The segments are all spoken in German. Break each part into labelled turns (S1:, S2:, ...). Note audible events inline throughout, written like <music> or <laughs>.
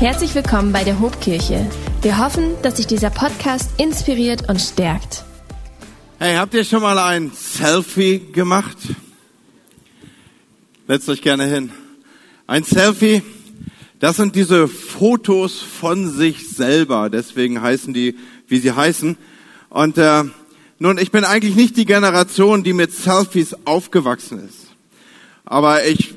S1: Herzlich willkommen bei der Hobkirche. Wir hoffen, dass sich dieser Podcast inspiriert und stärkt.
S2: Hey, habt ihr schon mal ein Selfie gemacht? Setzt euch gerne hin. Ein Selfie, das sind diese Fotos von sich selber. Deswegen heißen die, wie sie heißen. Und äh, nun, ich bin eigentlich nicht die Generation, die mit Selfies aufgewachsen ist. Aber ich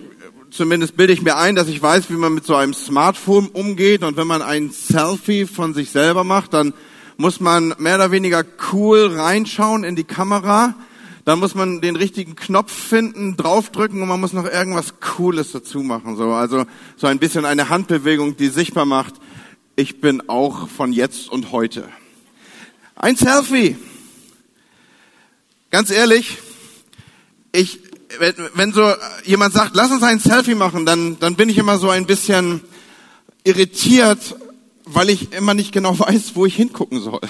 S2: zumindest bilde ich mir ein, dass ich weiß, wie man mit so einem Smartphone umgeht. Und wenn man ein Selfie von sich selber macht, dann muss man mehr oder weniger cool reinschauen in die Kamera. Dann muss man den richtigen Knopf finden, draufdrücken und man muss noch irgendwas Cooles dazu machen. So, also so ein bisschen eine Handbewegung, die sichtbar macht, ich bin auch von jetzt und heute. Ein Selfie. Ganz ehrlich, ich wenn, wenn so jemand sagt, lass uns ein Selfie machen, dann, dann bin ich immer so ein bisschen irritiert, weil ich immer nicht genau <laughs> weiß, wo ich hingucken soll.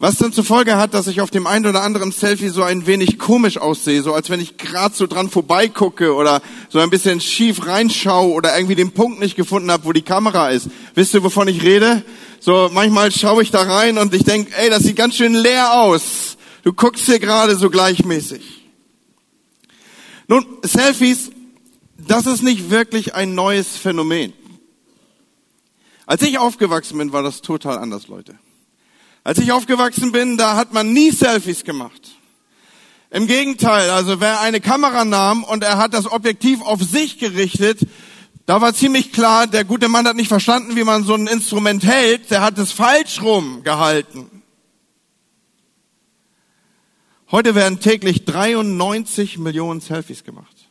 S2: Was dann zur Folge hat, dass ich auf dem einen oder anderen Selfie so ein wenig komisch aussehe, so als wenn ich gerade so dran vorbeigucke oder so ein bisschen schief reinschaue oder irgendwie den Punkt nicht gefunden habe, wo die Kamera ist. Wisst ihr, wovon ich rede? So manchmal schaue ich da rein und ich denke, ey, das sieht ganz schön leer aus. Du guckst hier gerade so gleichmäßig. Nun, Selfies, das ist nicht wirklich ein neues Phänomen. Als ich aufgewachsen bin, war das total anders, Leute. Als ich aufgewachsen bin, da hat man nie Selfies gemacht. Im Gegenteil, also wer eine Kamera nahm und er hat das Objektiv auf sich gerichtet, da war ziemlich klar, der gute Mann hat nicht verstanden, wie man so ein Instrument hält, der hat es falsch rum gehalten. Heute werden täglich 93 Millionen Selfies gemacht.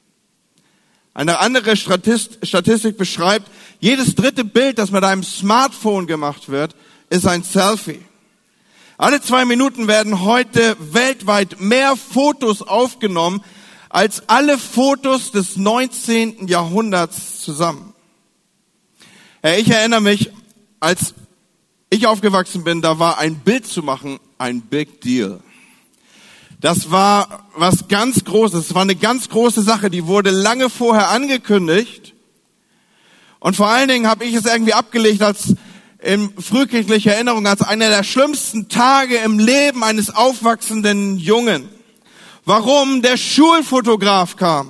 S2: Eine andere Statistik beschreibt, jedes dritte Bild, das mit einem Smartphone gemacht wird, ist ein Selfie. Alle zwei Minuten werden heute weltweit mehr Fotos aufgenommen als alle Fotos des 19. Jahrhunderts zusammen. Ich erinnere mich, als ich aufgewachsen bin, da war ein Bild zu machen ein Big Deal. Das war was ganz Großes. Das war eine ganz große Sache. Die wurde lange vorher angekündigt. Und vor allen Dingen habe ich es irgendwie abgelegt als in frühkindlicher Erinnerung als einer der schlimmsten Tage im Leben eines aufwachsenden Jungen. Warum? Der Schulfotograf kam.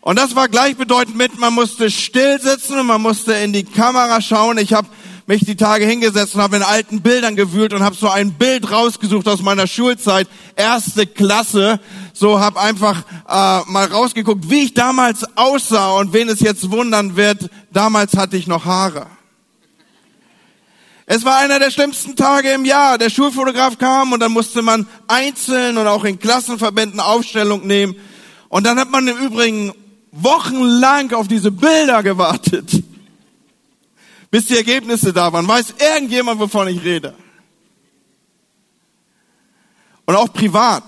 S2: Und das war gleichbedeutend mit, man musste still sitzen und man musste in die Kamera schauen. Ich habe mich die Tage hingesetzt und habe in alten Bildern gewühlt und habe so ein Bild rausgesucht aus meiner Schulzeit, erste Klasse. So habe einfach äh, mal rausgeguckt, wie ich damals aussah und wen es jetzt wundern wird, damals hatte ich noch Haare. Es war einer der schlimmsten Tage im Jahr. Der Schulfotograf kam und dann musste man einzeln und auch in Klassenverbänden Aufstellung nehmen. Und dann hat man im Übrigen wochenlang auf diese Bilder gewartet bis die Ergebnisse da waren. Weiß irgendjemand, wovon ich rede? Und auch privat.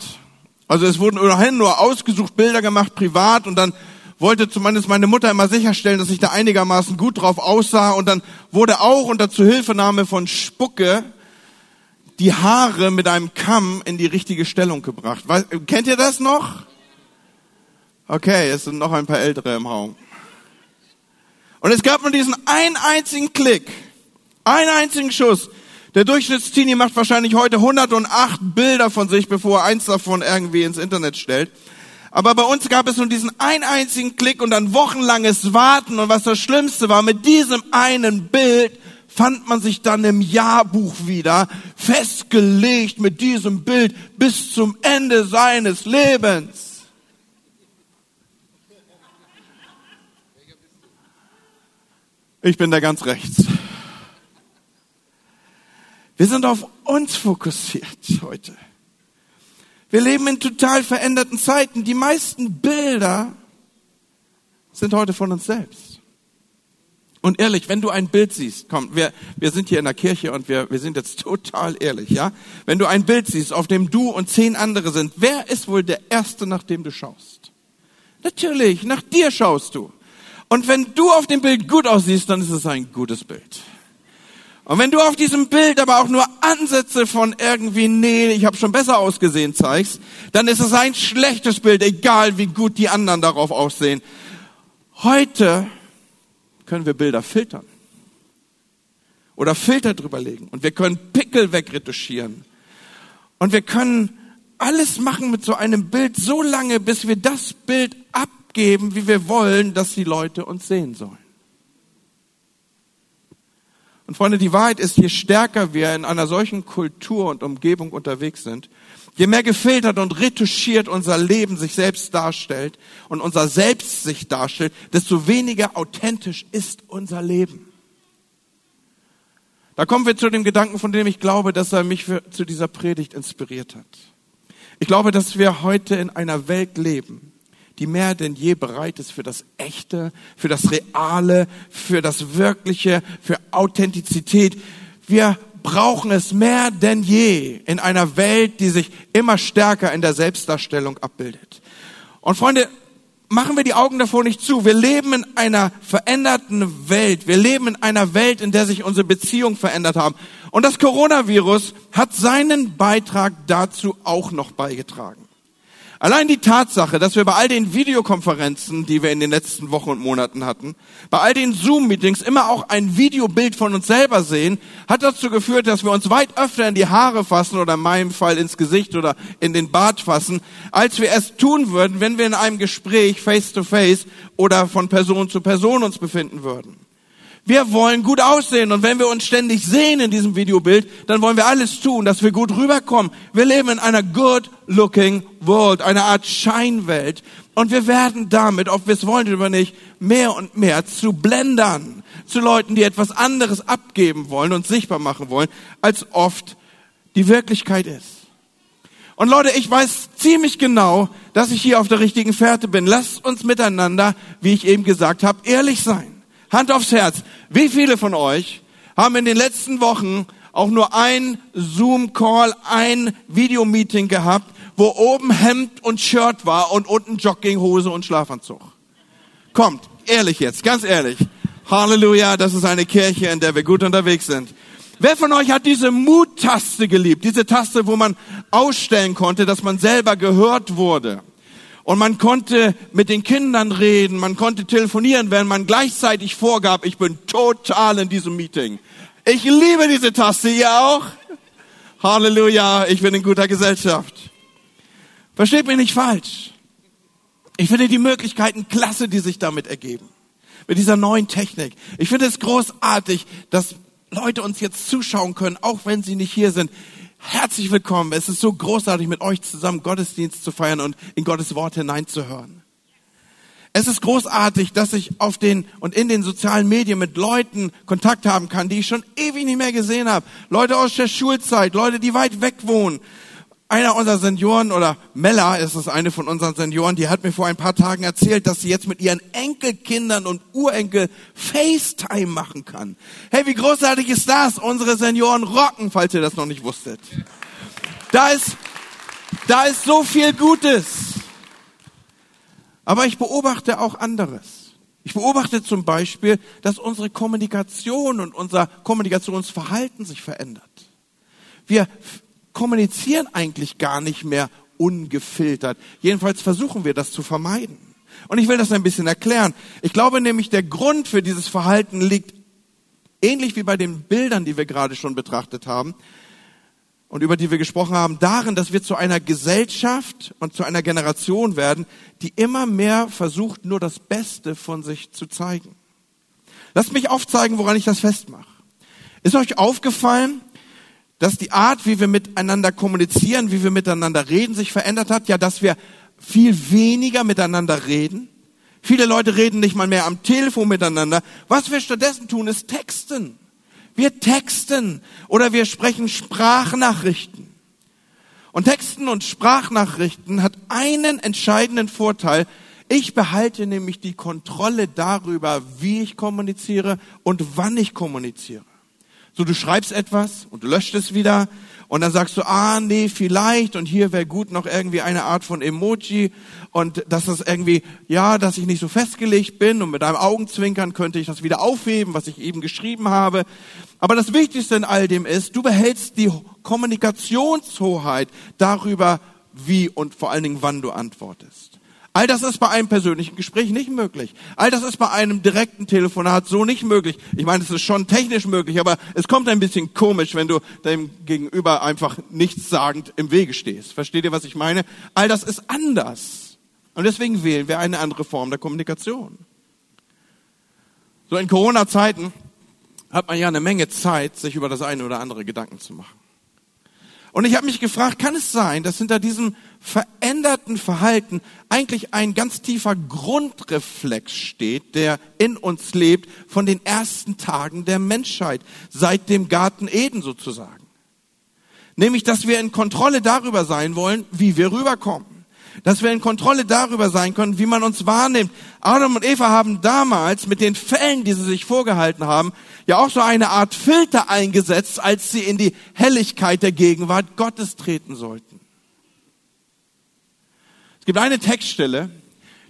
S2: Also es wurden ohnehin nur ausgesucht Bilder gemacht, privat, und dann wollte zumindest meine Mutter immer sicherstellen, dass ich da einigermaßen gut drauf aussah. Und dann wurde auch unter Zuhilfenahme von Spucke die Haare mit einem Kamm in die richtige Stellung gebracht. Weiß, kennt ihr das noch? Okay, es sind noch ein paar Ältere im Raum. Und es gab nur diesen einen einzigen Klick, einen einzigen Schuss. Der Durchschnittsteenie macht wahrscheinlich heute 108 Bilder von sich, bevor er eins davon irgendwie ins Internet stellt. Aber bei uns gab es nur diesen einen einzigen Klick und dann wochenlanges Warten. Und was das Schlimmste war, mit diesem einen Bild fand man sich dann im Jahrbuch wieder, festgelegt mit diesem Bild bis zum Ende seines Lebens. Ich bin da ganz rechts. Wir sind auf uns fokussiert heute. Wir leben in total veränderten Zeiten. Die meisten Bilder sind heute von uns selbst. Und ehrlich, wenn du ein Bild siehst, komm, wir, wir sind hier in der Kirche und wir, wir sind jetzt <laughs> total ehrlich, ja? Wenn du ein Bild siehst, auf dem du und zehn andere sind, wer ist wohl der Erste, nach dem du schaust? Natürlich, nach dir schaust du. Und wenn du auf dem Bild gut aussiehst, dann ist es ein gutes Bild. Und wenn du auf diesem Bild aber auch nur Ansätze von irgendwie, nee, ich habe schon besser ausgesehen zeigst, dann ist es ein schlechtes Bild, egal wie gut die anderen darauf aussehen. Heute können wir Bilder filtern. oder Filter drüber legen und wir können Pickel wegretuschieren und wir können alles machen mit so einem Bild so lange, bis wir das Bild abgeben, wie wir wollen, dass die Leute uns sehen sollen. Und Freunde, die Wahrheit ist, je stärker wir in einer solchen Kultur und Umgebung unterwegs sind, je mehr gefiltert und retuschiert unser Leben sich selbst darstellt und unser Selbst sich darstellt, desto weniger authentisch ist unser Leben. Da kommen wir zu dem Gedanken, von dem ich glaube, dass er mich für, zu dieser Predigt inspiriert hat. Ich glaube, dass wir heute in einer Welt leben, die mehr denn je bereit ist für das Echte, für das Reale, für das Wirkliche, für Authentizität. Wir brauchen es mehr denn je in einer Welt, die sich immer stärker in der Selbstdarstellung abbildet. Und Freunde, machen wir die Augen davor nicht zu. Wir leben in einer veränderten Welt. Wir leben in einer Welt, in der sich unsere Beziehungen verändert haben. Und das Coronavirus hat seinen Beitrag dazu auch noch beigetragen. Allein die Tatsache, dass wir bei all den Videokonferenzen, die wir in den letzten Wochen und Monaten hatten, bei all den Zoom-Meetings immer auch ein Videobild von uns selber sehen, hat dazu geführt, dass wir uns weit öfter in die Haare fassen oder in meinem Fall ins Gesicht oder in den Bart fassen, als wir es tun würden, wenn wir in einem Gespräch face to face oder von Person zu Person uns befinden würden. Wir wollen gut aussehen und wenn wir uns ständig sehen in diesem Videobild, dann wollen wir alles tun, dass wir gut rüberkommen. Wir leben in einer good looking world, einer Art Scheinwelt und wir werden damit, ob wir es wollen oder nicht, mehr und mehr zu Blendern, zu Leuten, die etwas anderes abgeben wollen und sichtbar machen wollen, als oft die Wirklichkeit ist. Und Leute, ich weiß ziemlich genau, dass ich hier auf der richtigen Fährte bin. Lasst uns miteinander, wie ich eben gesagt habe, ehrlich sein. Hand aufs Herz. Wie viele von euch haben in den letzten Wochen auch nur ein Zoom-Call, ein Videomeeting gehabt, wo oben Hemd und Shirt war und unten Jogginghose und Schlafanzug? Kommt, ehrlich jetzt, ganz ehrlich. Halleluja, das ist eine Kirche, in der wir gut unterwegs sind. Wer von euch hat diese Mut-Taste geliebt? Diese Taste, wo man ausstellen konnte, dass man selber gehört wurde. Und man konnte mit den Kindern reden, man konnte telefonieren, wenn man gleichzeitig vorgab, ich bin total in diesem Meeting. Ich liebe diese Taste, ihr auch? Halleluja, ich bin in guter Gesellschaft. Versteht mich nicht falsch. Ich finde die Möglichkeiten klasse, die sich damit ergeben. Mit dieser neuen Technik. Ich finde es großartig, dass Leute uns jetzt zuschauen können, auch wenn sie nicht hier sind. Herzlich willkommen. Es ist so großartig, mit euch zusammen Gottesdienst zu feiern und in Gottes Wort hineinzuhören. Es ist großartig, dass ich auf den und in den sozialen Medien mit Leuten Kontakt haben kann, die ich schon ewig nicht mehr gesehen habe. Leute aus der Schulzeit, Leute, die weit weg wohnen, einer unserer Senioren oder Mella ist es eine von unseren Senioren, die hat mir vor ein paar Tagen erzählt, dass sie jetzt mit ihren Enkelkindern und Urenkel FaceTime machen kann. Hey, wie großartig ist das? Unsere Senioren rocken, falls ihr das noch nicht wusstet. Da ist, da ist so viel Gutes. Aber ich beobachte auch anderes. Ich beobachte zum Beispiel, dass unsere Kommunikation und unser Kommunikationsverhalten sich verändert. Wir kommunizieren eigentlich gar nicht mehr ungefiltert. Jedenfalls versuchen wir das zu vermeiden. Und ich will das ein bisschen erklären. Ich glaube nämlich, der Grund für dieses Verhalten liegt ähnlich wie bei den Bildern, die wir gerade schon betrachtet haben und über die wir gesprochen haben, darin, dass wir zu einer Gesellschaft und zu einer Generation werden, die immer mehr versucht, nur das Beste von sich zu zeigen. Lasst mich aufzeigen, woran ich das festmache. Ist euch aufgefallen, dass die Art, wie wir miteinander kommunizieren, wie wir miteinander reden, sich verändert hat. Ja, dass wir viel weniger miteinander reden. Viele Leute reden nicht mal mehr am Telefon miteinander. Was wir stattdessen tun, ist texten. Wir texten oder wir sprechen Sprachnachrichten. Und Texten und Sprachnachrichten hat einen entscheidenden Vorteil. Ich behalte nämlich die Kontrolle darüber, wie ich kommuniziere und wann ich kommuniziere. So, du schreibst etwas und löscht es wieder und dann sagst du, ah, nee, vielleicht und hier wäre gut noch irgendwie eine Art von Emoji und dass das irgendwie, ja, dass ich nicht so festgelegt bin und mit einem Augenzwinkern könnte ich das wieder aufheben, was ich eben geschrieben habe. Aber das Wichtigste in all dem ist, du behältst die Kommunikationshoheit darüber, wie und vor allen Dingen wann du antwortest. All das ist bei einem persönlichen Gespräch nicht möglich. All das ist bei einem direkten Telefonat so nicht möglich. Ich meine, es ist schon technisch möglich, aber es kommt ein bisschen komisch, wenn du dem Gegenüber einfach nichtssagend im Wege stehst. Versteht ihr, was ich meine? All das ist anders. Und deswegen wählen wir eine andere Form der Kommunikation. So in Corona-Zeiten hat man ja eine Menge Zeit, sich über das eine oder andere Gedanken zu machen. Und ich habe mich gefragt, kann es sein, dass hinter diesem veränderten Verhalten eigentlich ein ganz tiefer Grundreflex steht, der in uns lebt von den ersten Tagen der Menschheit, seit dem Garten Eden sozusagen. Nämlich, dass wir in Kontrolle darüber sein wollen, wie wir rüberkommen dass wir in Kontrolle darüber sein können, wie man uns wahrnimmt. Adam und Eva haben damals mit den Fällen, die sie sich vorgehalten haben, ja auch so eine Art Filter eingesetzt, als sie in die Helligkeit der Gegenwart Gottes treten sollten. Es gibt eine Textstelle,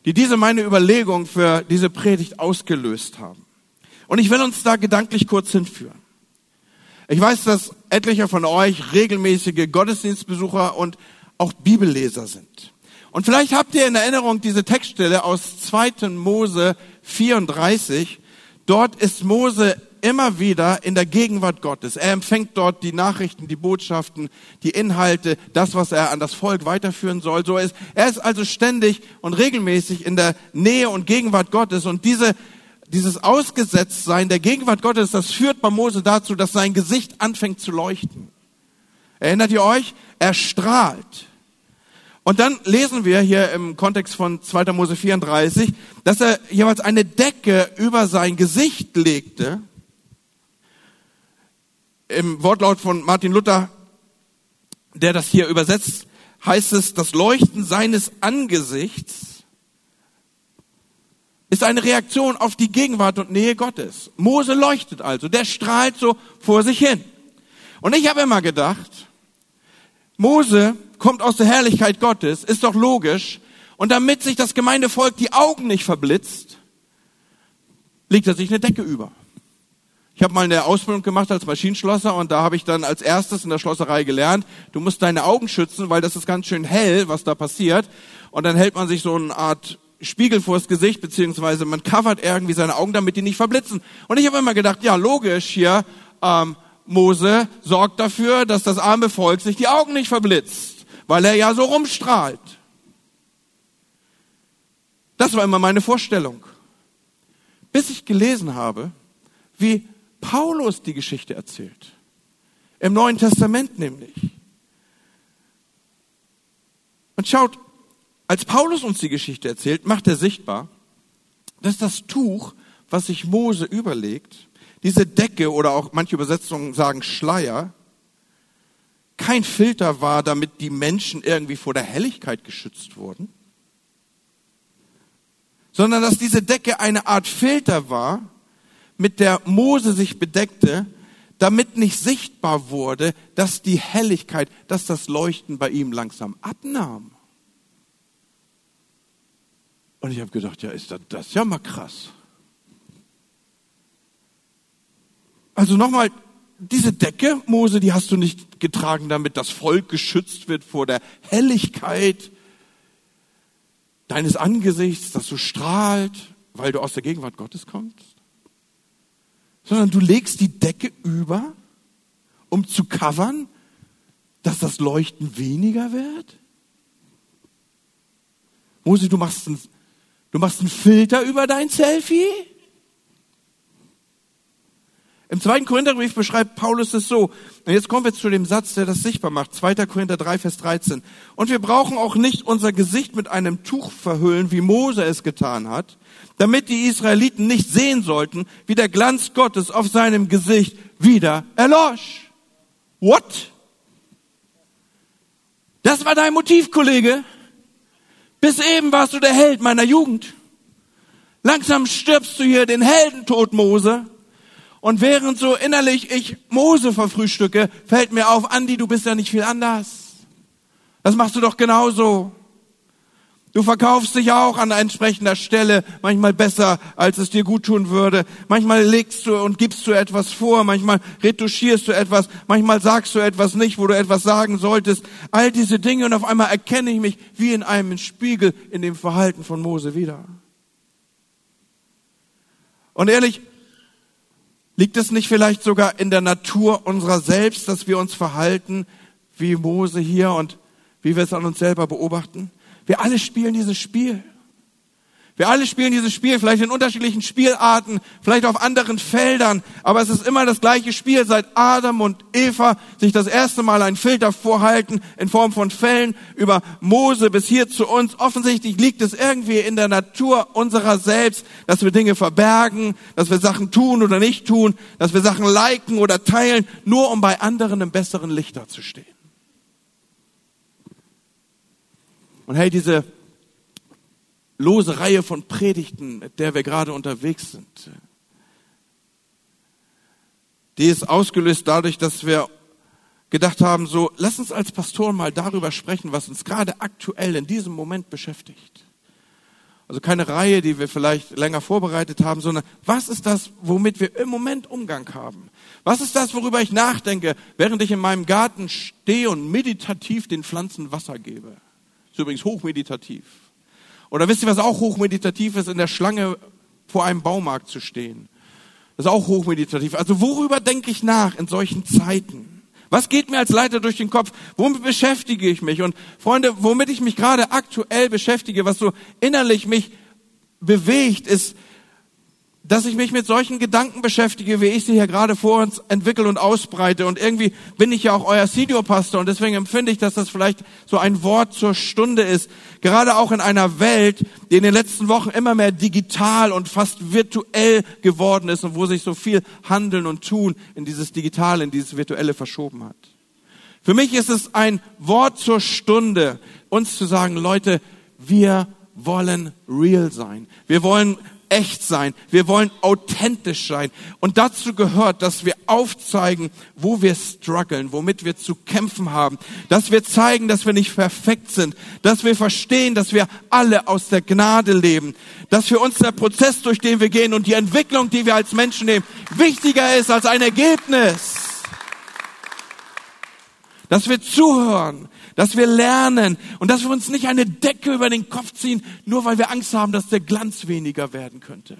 S2: die diese meine Überlegung für diese Predigt ausgelöst haben. Und ich will uns da gedanklich kurz hinführen. Ich weiß, dass etliche von euch regelmäßige Gottesdienstbesucher und auch Bibelleser sind. Und vielleicht habt ihr in Erinnerung diese Textstelle aus 2. Mose 34. Dort ist Mose immer wieder in der Gegenwart Gottes. Er empfängt dort die Nachrichten, die Botschaften, die Inhalte, das, was er an das Volk weiterführen soll. So ist, er ist also ständig und regelmäßig in der Nähe und Gegenwart Gottes. Und diese, dieses Ausgesetztsein der Gegenwart Gottes, das führt bei Mose dazu, dass sein Gesicht anfängt zu leuchten. Erinnert ihr euch? Er strahlt. Und dann lesen wir hier im Kontext von 2. Mose 34, dass er jeweils eine Decke über sein Gesicht legte. Im Wortlaut von Martin Luther, der das hier übersetzt, heißt es, das Leuchten seines Angesichts ist eine Reaktion auf die Gegenwart und Nähe Gottes. Mose leuchtet also, der strahlt so vor sich hin. Und ich habe immer gedacht, Mose kommt aus der Herrlichkeit Gottes, ist doch logisch. Und damit sich das Gemeindevolk die Augen nicht verblitzt, legt er sich eine Decke über. Ich habe mal eine Ausbildung gemacht als Maschinenschlosser und da habe ich dann als erstes in der Schlosserei gelernt, du musst deine Augen schützen, weil das ist ganz schön hell, was da passiert. Und dann hält man sich so eine Art Spiegel vors Gesicht, beziehungsweise man covert irgendwie seine Augen, damit die nicht verblitzen. Und ich habe immer gedacht, ja, logisch hier, ähm, Mose sorgt dafür, dass das arme Volk sich die Augen nicht verblitzt, weil er ja so rumstrahlt. Das war immer meine Vorstellung. Bis ich gelesen habe, wie Paulus die Geschichte erzählt. Im Neuen Testament nämlich. Und schaut, als Paulus uns die Geschichte erzählt, macht er sichtbar, dass das Tuch, was sich Mose überlegt, diese Decke oder auch manche Übersetzungen sagen Schleier, kein Filter war, damit die Menschen irgendwie vor der Helligkeit geschützt wurden, sondern dass diese Decke eine Art Filter war, mit der Mose sich bedeckte, damit nicht sichtbar wurde, dass die Helligkeit, dass das Leuchten bei ihm langsam abnahm. Und ich habe gedacht, ja, ist das, das ist ja mal krass. Also nochmal, diese Decke, Mose, die hast du nicht getragen, damit das Volk geschützt wird vor der Helligkeit deines Angesichts, das so strahlt, weil du aus der Gegenwart Gottes kommst, sondern du legst die Decke über, um zu covern, dass das Leuchten weniger wird. Mose, du machst einen, du machst einen Filter über dein Selfie? Im zweiten Korintherbrief beschreibt Paulus es so. Und jetzt kommen wir zu dem Satz, der das sichtbar macht. 2. Korinther 3, Vers 13. Und wir brauchen auch nicht unser Gesicht mit einem Tuch verhüllen, wie Mose es getan hat, damit die Israeliten nicht sehen sollten, wie der Glanz Gottes auf seinem Gesicht wieder erlosch. What? Das war dein Motiv, Kollege. Bis eben warst du der Held meiner Jugend. Langsam stirbst du hier den Heldentod, Mose. Und während so innerlich ich Mose verfrühstücke, fällt mir auf, Andi, du bist ja nicht viel anders. Das machst du doch genauso. Du verkaufst dich auch an entsprechender Stelle, manchmal besser, als es dir gut tun würde. Manchmal legst du und gibst du etwas vor, manchmal retuschierst du etwas, manchmal sagst du etwas nicht, wo du etwas sagen solltest. All diese Dinge und auf einmal erkenne ich mich wie in einem Spiegel in dem Verhalten von Mose wieder. Und ehrlich, liegt es nicht vielleicht sogar in der Natur unserer selbst, dass wir uns verhalten wie Mose hier und wie wir es an uns selber beobachten? Wir alle spielen dieses Spiel. Wir alle spielen dieses Spiel, vielleicht in unterschiedlichen Spielarten, vielleicht auf anderen Feldern, aber es ist immer das gleiche Spiel, seit Adam und Eva sich das erste Mal einen Filter vorhalten in Form von Fällen über Mose bis hier zu uns. Offensichtlich liegt es irgendwie in der Natur unserer selbst, dass wir Dinge verbergen, dass wir Sachen tun oder nicht tun, dass wir Sachen liken oder teilen, nur um bei anderen im besseren Lichter zu stehen. Und hey, diese lose Reihe von Predigten, mit der wir gerade unterwegs sind, die ist ausgelöst dadurch, dass wir gedacht haben, so, lass uns als Pastoren mal darüber sprechen, was uns gerade aktuell in diesem Moment beschäftigt. Also keine Reihe, die wir vielleicht länger vorbereitet haben, sondern was ist das, womit wir im Moment Umgang haben? Was ist das, worüber ich nachdenke, während ich in meinem Garten stehe und meditativ den Pflanzen Wasser gebe? Ist übrigens hochmeditativ. Oder wisst ihr, was auch hochmeditativ ist, in der Schlange vor einem Baumarkt zu stehen? Das ist auch hochmeditativ. Also worüber denke ich nach in solchen Zeiten? Was geht mir als Leiter durch den Kopf? Womit beschäftige ich mich? Und Freunde, womit ich mich gerade aktuell beschäftige, was so innerlich mich bewegt, ist dass ich mich mit solchen Gedanken beschäftige, wie ich sie hier gerade vor uns entwickle und ausbreite. Und irgendwie bin ich ja auch euer Senior-Pastor und deswegen empfinde ich, dass das vielleicht so ein Wort zur Stunde ist. Gerade auch in einer Welt, die in den letzten Wochen immer mehr digital und fast virtuell geworden ist und wo sich so viel Handeln und Tun in dieses Digitale, in dieses Virtuelle verschoben hat. Für mich ist es ein Wort zur Stunde, uns zu sagen, Leute, wir wollen real sein. Wir wollen echt sein. Wir wollen authentisch sein. Und dazu gehört, dass wir aufzeigen, wo wir strugglen, womit wir zu kämpfen haben. Dass wir zeigen, dass wir nicht perfekt sind. Dass wir verstehen, dass wir alle aus der Gnade leben. Dass für uns der Prozess, durch den wir gehen und die Entwicklung, die wir als Menschen nehmen, wichtiger ist als ein Ergebnis. Dass wir zuhören, dass wir lernen und dass wir uns nicht eine Decke über den Kopf ziehen, nur weil wir Angst haben, dass der Glanz weniger werden könnte.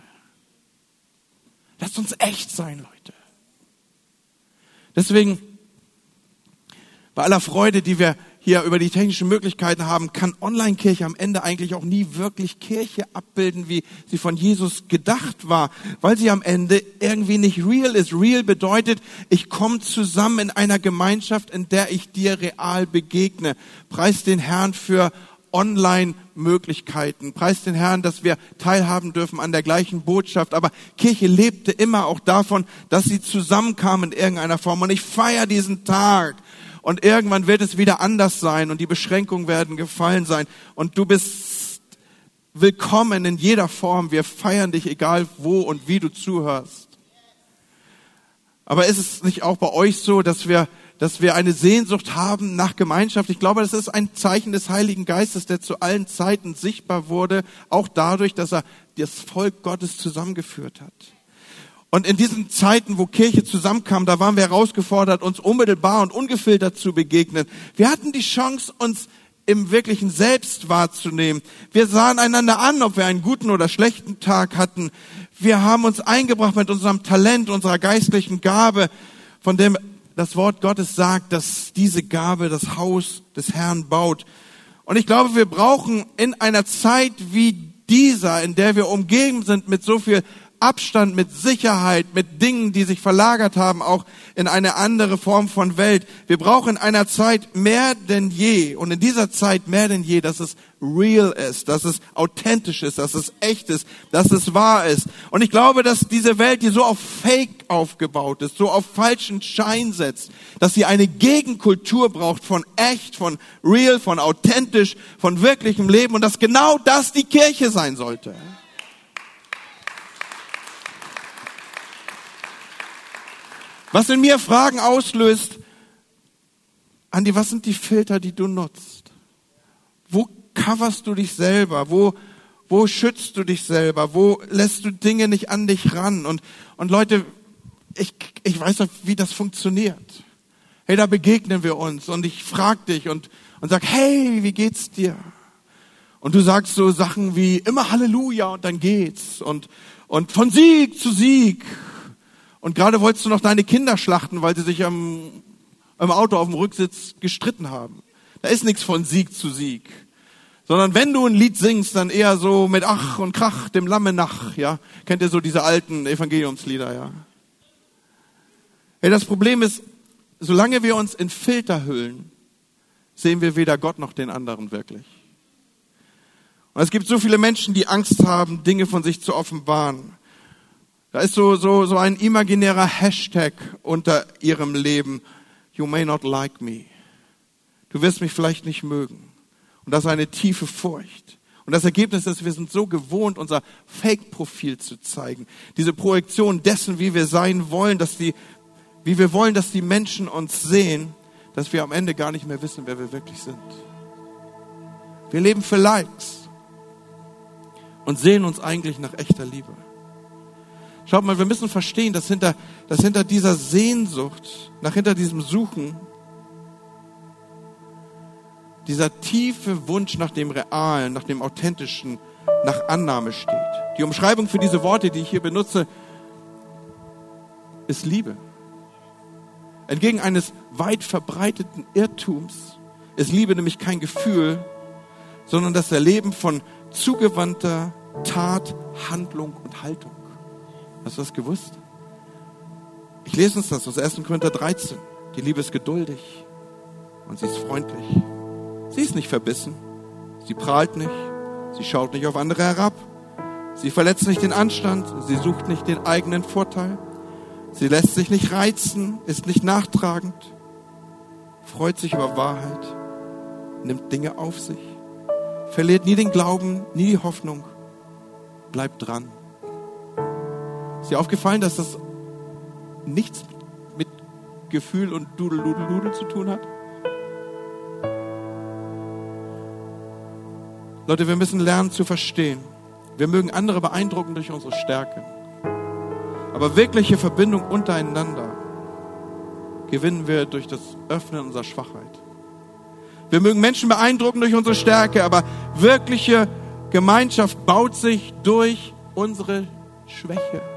S2: Lasst uns echt sein, Leute. Deswegen, bei aller Freude, die wir hier über die technischen Möglichkeiten haben, kann Online-Kirche am Ende eigentlich auch nie wirklich Kirche abbilden, wie sie von Jesus gedacht war, weil sie am Ende irgendwie nicht real ist. Real bedeutet, ich komme zusammen in einer Gemeinschaft, in der ich dir real begegne. Preis den Herrn für Online-Möglichkeiten. Preis den Herrn, dass wir teilhaben dürfen an der gleichen Botschaft. Aber Kirche lebte immer auch davon, dass sie zusammenkam in irgendeiner Form. Und ich feiere diesen Tag und irgendwann wird es wieder anders sein und die Beschränkungen werden gefallen sein und du bist willkommen in jeder Form. Wir feiern dich, egal wo und wie du zuhörst. Aber ist es nicht auch bei euch so, dass wir, dass wir eine Sehnsucht haben nach Gemeinschaft? Ich glaube, das ist ein Zeichen des Heiligen Geistes, der zu allen Zeiten sichtbar wurde, auch dadurch, dass er das Volk Gottes zusammengeführt hat. Und in diesen Zeiten, wo Kirche zusammenkam, da waren wir herausgefordert, uns unmittelbar und ungefiltert zu begegnen. Wir hatten die Chance, uns im wirklichen Selbst wahrzunehmen. Wir sahen einander an, ob wir einen guten oder schlechten Tag hatten. Wir haben uns eingebracht mit unserem Talent, unserer geistlichen Gabe, von dem das Wort Gottes sagt, dass diese Gabe das Haus des Herrn baut. Und ich glaube, wir brauchen in einer Zeit wie dieser, in der wir umgeben sind mit so viel Abstand, mit Sicherheit, mit Dingen, die sich verlagert haben, auch in eine andere Form von Welt. Wir brauchen in einer Zeit mehr denn je und in dieser Zeit mehr denn je, dass es real ist, dass es authentisch ist, dass es echt ist, dass es wahr ist. Und ich glaube, dass diese Welt, die so auf Fake aufgebaut ist, so auf falschen Schein setzt, dass sie eine Gegenkultur braucht von echt, von real, von authentisch, von wirklichem Leben und dass genau das die Kirche sein sollte. Was in mir Fragen auslöst, Andi, was sind die Filter, die du nutzt? Wo coverst du dich selber? Wo, wo schützt du dich selber? Wo lässt du Dinge nicht an dich ran? Und, und Leute, ich, ich weiß doch, wie das funktioniert. Hey, da begegnen wir uns und ich frag dich und, und sag, hey, wie geht's dir? Und du sagst so Sachen wie immer Halleluja und dann geht's und, und von Sieg zu Sieg. Und gerade wolltest du noch deine Kinder schlachten, weil sie sich am, am Auto auf dem Rücksitz gestritten haben. Da ist nichts von Sieg zu Sieg. Sondern wenn du ein Lied singst, dann eher so mit Ach und Krach, dem Lamme nach, ja. Kennt ihr so diese alten Evangeliumslieder, ja? Hey, das Problem ist, solange wir uns in Filter hüllen, sehen wir weder Gott noch den anderen wirklich. Und es gibt so viele Menschen, die Angst haben, Dinge von sich zu offenbaren. Da ist so, so, so ein imaginärer Hashtag unter ihrem Leben. You may not like me. Du wirst mich vielleicht nicht mögen. Und das ist eine tiefe Furcht. Und das Ergebnis ist, wir sind so gewohnt, unser Fake-Profil zu zeigen. Diese Projektion dessen, wie wir sein wollen, dass die, wie wir wollen, dass die Menschen uns sehen, dass wir am Ende gar nicht mehr wissen, wer wir wirklich sind. Wir leben für Likes und sehen uns eigentlich nach echter Liebe. Schaut mal, wir müssen verstehen, dass hinter, dass hinter dieser Sehnsucht, nach hinter diesem Suchen, dieser tiefe Wunsch nach dem Realen, nach dem Authentischen, nach Annahme steht. Die Umschreibung für diese Worte, die ich hier benutze, ist Liebe. Entgegen eines weit verbreiteten Irrtums ist Liebe nämlich kein Gefühl, sondern das Erleben von zugewandter Tat, Handlung und Haltung. Hast du das gewusst? Ich lese uns das aus 1. Korinther 13. Die Liebe ist geduldig und sie ist freundlich. Sie ist nicht verbissen. Sie prahlt nicht. Sie schaut nicht auf andere herab. Sie verletzt nicht den Anstand. Sie sucht nicht den eigenen Vorteil. Sie lässt sich nicht reizen, ist nicht nachtragend, freut sich über Wahrheit, nimmt Dinge auf sich, verliert nie den Glauben, nie die Hoffnung, bleibt dran. Ist dir aufgefallen, dass das nichts mit Gefühl und Dudel, Dudel, Dudel zu tun hat? Leute, wir müssen lernen zu verstehen. Wir mögen andere beeindrucken durch unsere Stärke. Aber wirkliche Verbindung untereinander gewinnen wir durch das Öffnen unserer Schwachheit. Wir mögen Menschen beeindrucken durch unsere Stärke, aber wirkliche Gemeinschaft baut sich durch unsere Schwäche.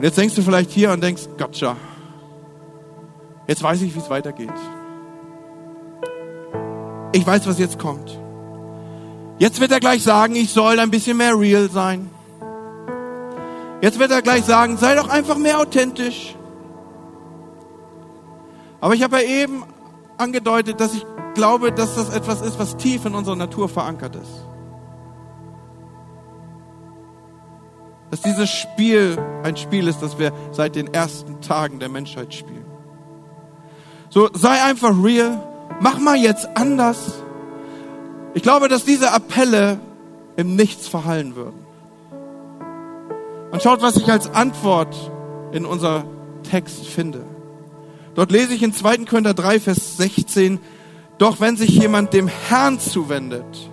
S2: Und jetzt denkst du vielleicht hier und denkst, gotcha, jetzt weiß ich, wie es weitergeht. Ich weiß, was jetzt kommt. Jetzt wird er gleich sagen, ich soll ein bisschen mehr real sein. Jetzt wird er gleich sagen, sei doch einfach mehr authentisch. Aber ich habe ja eben angedeutet, dass ich glaube, dass das etwas ist, was tief in unserer Natur verankert ist. Dass dieses Spiel ein Spiel ist, das wir seit den ersten Tagen der Menschheit spielen. So, sei einfach real, mach mal jetzt anders. Ich glaube, dass diese Appelle im Nichts verhallen würden. Und schaut, was ich als Antwort in unser Text finde. Dort lese ich in 2. Korinther 3, Vers 16, doch wenn sich jemand dem Herrn zuwendet,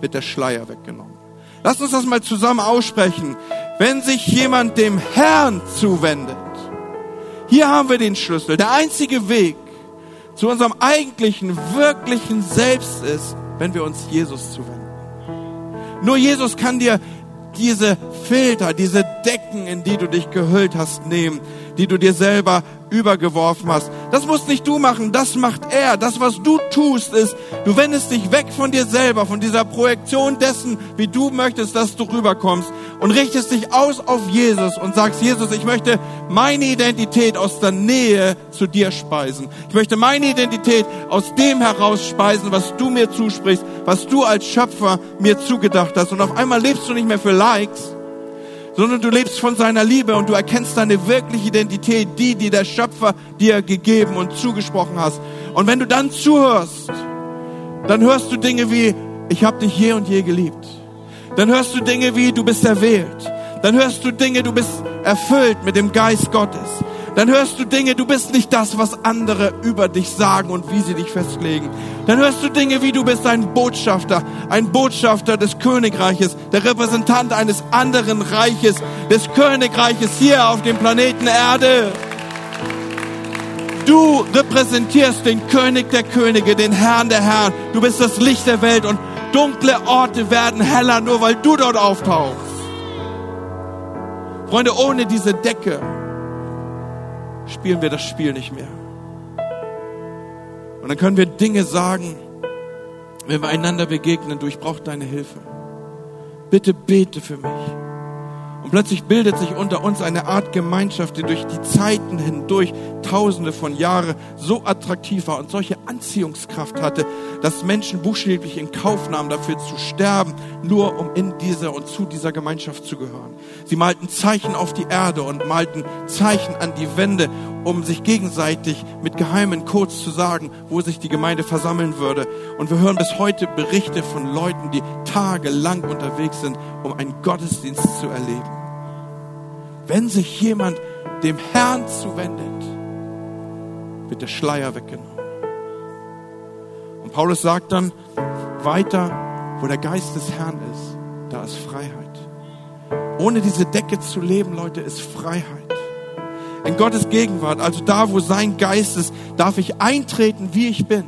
S2: wird der Schleier weggenommen. Lasst uns das mal zusammen aussprechen. Wenn sich jemand dem Herrn zuwendet, hier haben wir den Schlüssel. Der einzige Weg zu unserem eigentlichen, wirklichen Selbst ist, wenn wir uns Jesus zuwenden. Nur Jesus kann dir diese Filter, diese Decken, in die du dich gehüllt hast, nehmen, die du dir selber übergeworfen hast. Das musst nicht du machen, das macht er. Das, was du tust, ist, du wendest dich weg von dir selber, von dieser Projektion dessen, wie du möchtest, dass du rüberkommst und richtest dich aus auf Jesus und sagst, Jesus, ich möchte meine Identität aus der Nähe zu dir speisen. Ich möchte meine Identität aus dem heraus speisen, was du mir zusprichst, was du als Schöpfer mir zugedacht hast. Und auf einmal lebst du nicht mehr für Likes, sondern du lebst von seiner Liebe und du erkennst deine wirkliche Identität, die, die der Schöpfer dir gegeben und zugesprochen hast. Und wenn du dann zuhörst, dann hörst du Dinge wie, ich habe dich je und je geliebt. Dann hörst du Dinge wie, du bist erwählt. Dann hörst du Dinge, du bist erfüllt mit dem Geist Gottes. Dann hörst du Dinge, du bist nicht das, was andere über dich sagen und wie sie dich festlegen. Dann hörst du Dinge wie du bist ein Botschafter, ein Botschafter des Königreiches, der Repräsentant eines anderen Reiches, des Königreiches hier auf dem Planeten Erde. Du repräsentierst den König der Könige, den Herrn der Herren. Du bist das Licht der Welt und dunkle Orte werden heller, nur weil du dort auftauchst. Freunde, ohne diese Decke spielen wir das Spiel nicht mehr. Und dann können wir Dinge sagen, wenn wir einander begegnen, du, ich brauche deine Hilfe. Bitte bete für mich. Und plötzlich bildet sich unter uns eine Art Gemeinschaft, die durch die Zeiten hindurch, tausende von Jahren, so attraktiv war und solche Anziehungskraft hatte, dass Menschen buchstäblich in Kauf nahmen, dafür zu sterben, nur um in dieser und zu dieser Gemeinschaft zu gehören. Sie malten Zeichen auf die Erde und malten Zeichen an die Wände, um sich gegenseitig mit geheimen Codes zu sagen, wo sich die Gemeinde versammeln würde. Und wir hören bis heute Berichte von Leuten, die tagelang unterwegs sind, um einen Gottesdienst zu erleben. Wenn sich jemand dem Herrn zuwendet, wird der Schleier weggenommen. Und Paulus sagt dann weiter, wo der Geist des Herrn ist, da ist Freiheit. Ohne diese Decke zu leben, Leute, ist Freiheit. In Gottes Gegenwart, also da, wo sein Geist ist, darf ich eintreten, wie ich bin.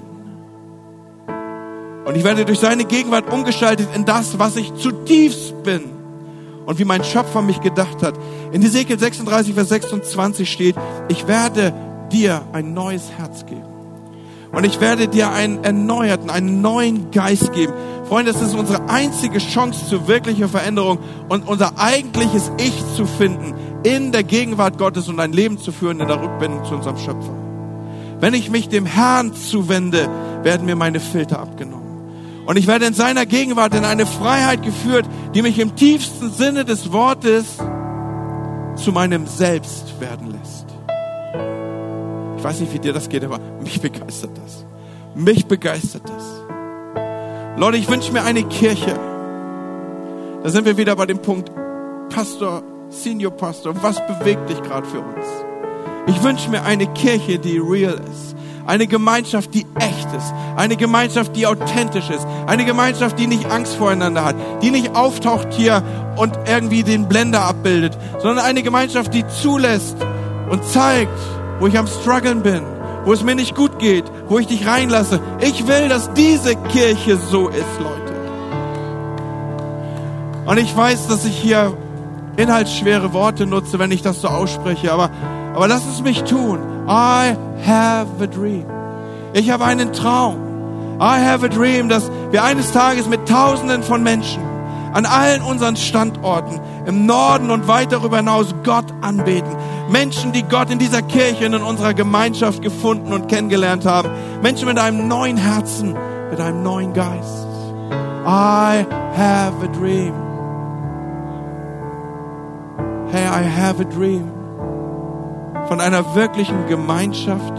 S2: Und ich werde durch seine Gegenwart umgestaltet in das, was ich zutiefst bin. Und wie mein Schöpfer mich gedacht hat. In Ezekiel 36, Vers 26 steht, ich werde dir ein neues Herz geben. Und ich werde dir einen erneuerten, einen neuen Geist geben. Freunde, es ist unsere einzige Chance zur wirklichen Veränderung und unser eigentliches Ich zu finden in der Gegenwart Gottes und ein Leben zu führen in der Rückbindung zu unserem Schöpfer. Wenn ich mich dem Herrn zuwende, werden mir meine Filter abgenommen. Und ich werde in seiner Gegenwart in eine Freiheit geführt, die mich im tiefsten Sinne des Wortes zu meinem Selbst werden lässt. Ich weiß nicht, wie dir das geht, aber mich begeistert das. Mich begeistert das. Leute, ich wünsche mir eine Kirche. Da sind wir wieder bei dem Punkt, Pastor, Senior Pastor, was bewegt dich gerade für uns? Ich wünsche mir eine Kirche, die real ist. Eine Gemeinschaft, die echt ist. Eine Gemeinschaft, die authentisch ist. Eine Gemeinschaft, die nicht Angst voreinander hat. Die nicht auftaucht hier und irgendwie den Blender abbildet. Sondern eine Gemeinschaft, die zulässt und zeigt, wo ich am struggeln bin, wo es mir nicht gut geht, wo ich dich reinlasse. Ich will, dass diese Kirche so ist, Leute. Und ich weiß, dass ich hier inhaltsschwere Worte nutze, wenn ich das so ausspreche, aber, aber lass es mich tun. I have a dream. Ich habe einen Traum. I have a dream, dass wir eines Tages mit Tausenden von Menschen an allen unseren Standorten im Norden und weit darüber hinaus Gott anbeten. Menschen, die Gott in dieser Kirche und in unserer Gemeinschaft gefunden und kennengelernt haben. Menschen mit einem neuen Herzen, mit einem neuen Geist. I have a dream. Hey, I have a dream. Von einer wirklichen Gemeinschaft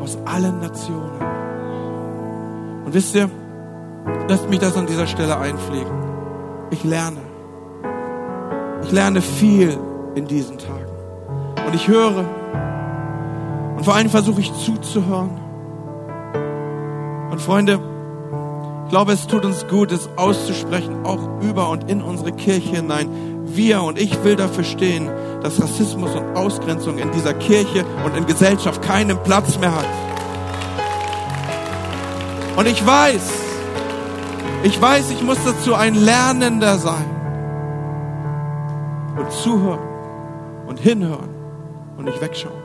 S2: aus allen Nationen. Und wisst ihr, lasst mich das an dieser Stelle einfliegen. Ich lerne. Ich lerne viel in diesen Tagen. Und ich höre. Und vor allem versuche ich zuzuhören. Und Freunde, ich glaube, es tut uns gut, es auszusprechen, auch über und in unsere Kirche hinein. Wir und ich will dafür stehen, dass Rassismus und Ausgrenzung in dieser Kirche und in Gesellschaft keinen Platz mehr hat. Und ich weiß, ich weiß, ich muss dazu ein Lernender sein und zuhören und hinhören und nicht wegschauen.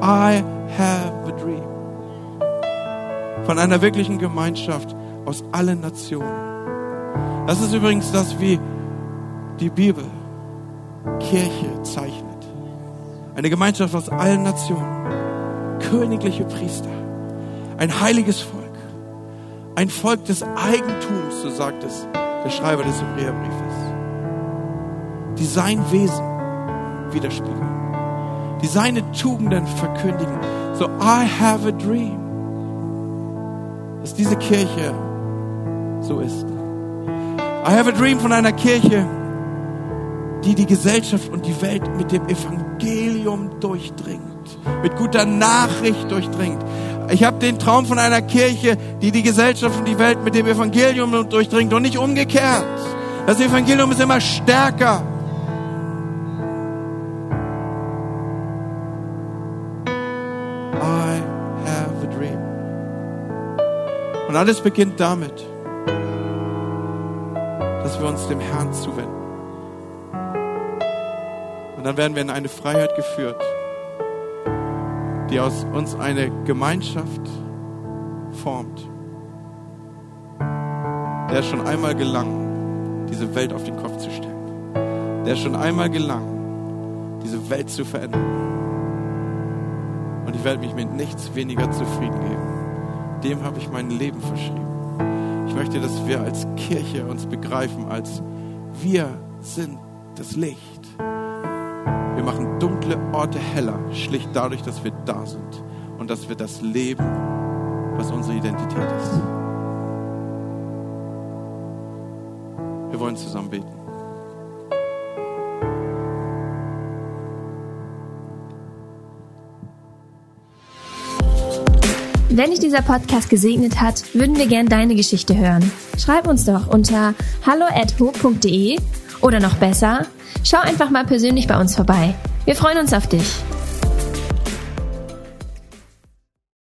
S2: I have a dream. Von einer wirklichen Gemeinschaft aus allen Nationen. Das ist übrigens das, wie die Bibel Kirche zeichnet. Eine Gemeinschaft aus allen Nationen. Königliche Priester. Ein heiliges Volk. Ein Volk des Eigentums, so sagt es der Schreiber des Hebräerbriefes. Die sein Wesen widerspiegeln. Die seine Tugenden verkündigen. So, I have a dream. Dass diese Kirche so ist. I have a dream von einer Kirche, die die Gesellschaft und die Welt mit dem Evangelium durchdringt, mit guter Nachricht durchdringt. Ich habe den Traum von einer Kirche, die die Gesellschaft und die Welt mit dem Evangelium durchdringt und nicht umgekehrt. Das Evangelium ist immer stärker. I have a dream. Und alles beginnt damit, dass wir uns dem Herrn zuwenden. Und dann werden wir in eine Freiheit geführt, die aus uns eine Gemeinschaft formt, der schon einmal gelang, diese Welt auf den Kopf zu stellen, der schon einmal gelang, diese Welt zu verändern. Und ich werde mich mit nichts weniger zufrieden geben. Dem habe ich mein Leben verschrieben. Ich möchte, dass wir als Kirche uns begreifen, als wir sind das Licht. Wir machen dunkle Orte heller, schlicht dadurch, dass wir da sind und dass wir das leben, was unsere Identität ist. Wir wollen zusammen beten.
S1: Wenn dich dieser Podcast gesegnet hat, würden wir gern deine Geschichte hören. Schreib uns doch unter hallo@ho.de oder noch besser, schau einfach mal persönlich bei uns vorbei. Wir freuen uns auf dich.